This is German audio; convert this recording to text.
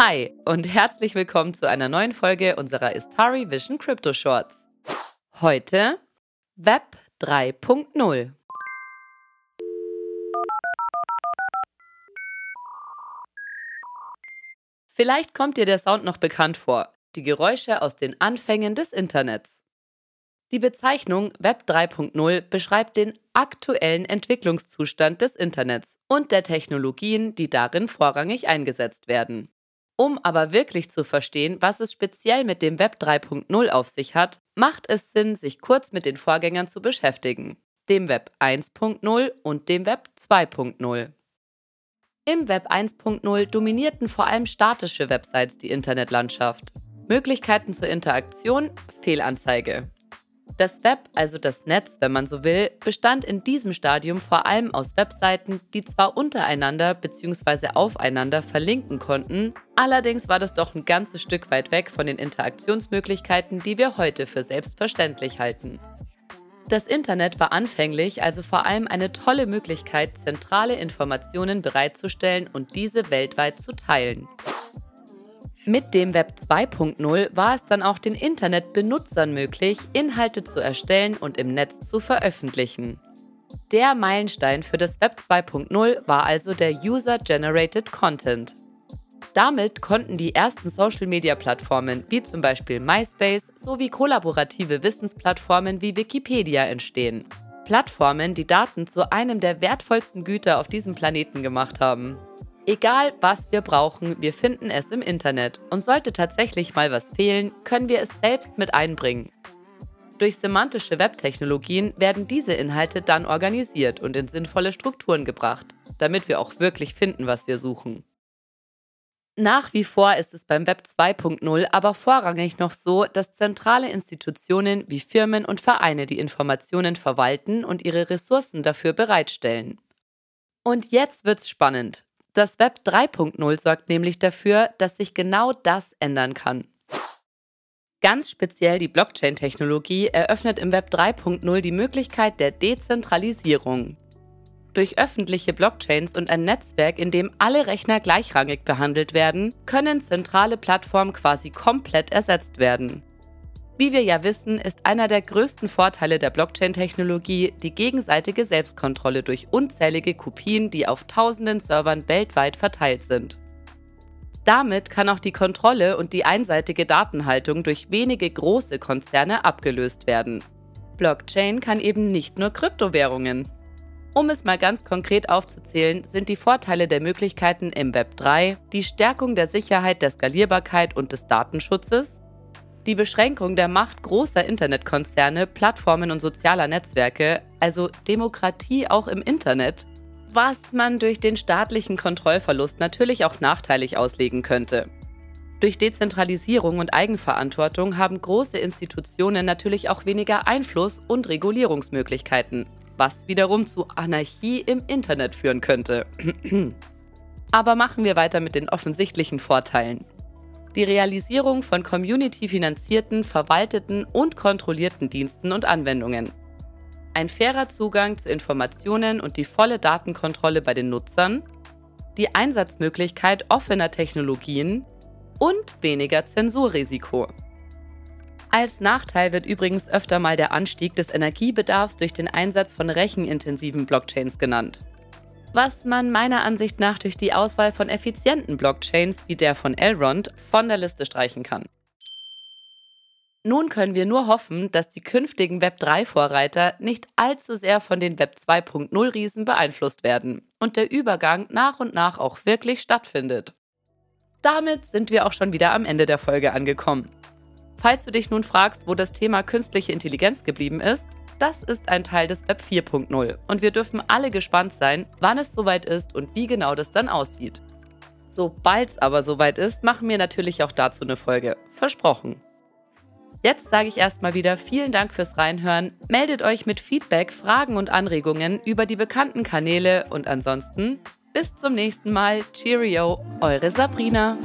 Hi und herzlich willkommen zu einer neuen Folge unserer Istari Vision Crypto Shorts. Heute Web 3.0. Vielleicht kommt dir der Sound noch bekannt vor, die Geräusche aus den Anfängen des Internets. Die Bezeichnung Web 3.0 beschreibt den aktuellen Entwicklungszustand des Internets und der Technologien, die darin vorrangig eingesetzt werden. Um aber wirklich zu verstehen, was es speziell mit dem Web 3.0 auf sich hat, macht es Sinn, sich kurz mit den Vorgängern zu beschäftigen, dem Web 1.0 und dem Web 2.0. Im Web 1.0 dominierten vor allem statische Websites die Internetlandschaft. Möglichkeiten zur Interaktion, Fehlanzeige. Das Web, also das Netz, wenn man so will, bestand in diesem Stadium vor allem aus Webseiten, die zwar untereinander bzw. aufeinander verlinken konnten, allerdings war das doch ein ganzes Stück weit weg von den Interaktionsmöglichkeiten, die wir heute für selbstverständlich halten. Das Internet war anfänglich also vor allem eine tolle Möglichkeit, zentrale Informationen bereitzustellen und diese weltweit zu teilen. Mit dem Web 2.0 war es dann auch den Internetbenutzern möglich, Inhalte zu erstellen und im Netz zu veröffentlichen. Der Meilenstein für das Web 2.0 war also der User-Generated Content. Damit konnten die ersten Social-Media-Plattformen wie zum Beispiel MySpace sowie kollaborative Wissensplattformen wie Wikipedia entstehen. Plattformen, die Daten zu einem der wertvollsten Güter auf diesem Planeten gemacht haben. Egal, was wir brauchen, wir finden es im Internet. Und sollte tatsächlich mal was fehlen, können wir es selbst mit einbringen. Durch semantische Webtechnologien werden diese Inhalte dann organisiert und in sinnvolle Strukturen gebracht, damit wir auch wirklich finden, was wir suchen. Nach wie vor ist es beim Web 2.0 aber vorrangig noch so, dass zentrale Institutionen wie Firmen und Vereine die Informationen verwalten und ihre Ressourcen dafür bereitstellen. Und jetzt wird's spannend. Das Web 3.0 sorgt nämlich dafür, dass sich genau das ändern kann. Ganz speziell die Blockchain-Technologie eröffnet im Web 3.0 die Möglichkeit der Dezentralisierung. Durch öffentliche Blockchains und ein Netzwerk, in dem alle Rechner gleichrangig behandelt werden, können zentrale Plattformen quasi komplett ersetzt werden. Wie wir ja wissen, ist einer der größten Vorteile der Blockchain-Technologie die gegenseitige Selbstkontrolle durch unzählige Kopien, die auf tausenden Servern weltweit verteilt sind. Damit kann auch die Kontrolle und die einseitige Datenhaltung durch wenige große Konzerne abgelöst werden. Blockchain kann eben nicht nur Kryptowährungen. Um es mal ganz konkret aufzuzählen, sind die Vorteile der Möglichkeiten im Web 3 die Stärkung der Sicherheit, der Skalierbarkeit und des Datenschutzes, die Beschränkung der Macht großer Internetkonzerne, Plattformen und sozialer Netzwerke, also Demokratie auch im Internet, was man durch den staatlichen Kontrollverlust natürlich auch nachteilig auslegen könnte. Durch Dezentralisierung und Eigenverantwortung haben große Institutionen natürlich auch weniger Einfluss und Regulierungsmöglichkeiten, was wiederum zu Anarchie im Internet führen könnte. Aber machen wir weiter mit den offensichtlichen Vorteilen die Realisierung von community-finanzierten, verwalteten und kontrollierten Diensten und Anwendungen. Ein fairer Zugang zu Informationen und die volle Datenkontrolle bei den Nutzern, die Einsatzmöglichkeit offener Technologien und weniger Zensurrisiko. Als Nachteil wird übrigens öfter mal der Anstieg des Energiebedarfs durch den Einsatz von rechenintensiven Blockchains genannt was man meiner Ansicht nach durch die Auswahl von effizienten Blockchains wie der von Elrond von der Liste streichen kann. Nun können wir nur hoffen, dass die künftigen Web3-Vorreiter nicht allzu sehr von den Web 2.0-Riesen beeinflusst werden und der Übergang nach und nach auch wirklich stattfindet. Damit sind wir auch schon wieder am Ende der Folge angekommen. Falls du dich nun fragst, wo das Thema künstliche Intelligenz geblieben ist, das ist ein Teil des Web 4.0 und wir dürfen alle gespannt sein, wann es soweit ist und wie genau das dann aussieht. Sobald es aber soweit ist, machen wir natürlich auch dazu eine Folge. Versprochen. Jetzt sage ich erstmal wieder vielen Dank fürs Reinhören. Meldet euch mit Feedback, Fragen und Anregungen über die bekannten Kanäle und ansonsten bis zum nächsten Mal. Cheerio, eure Sabrina.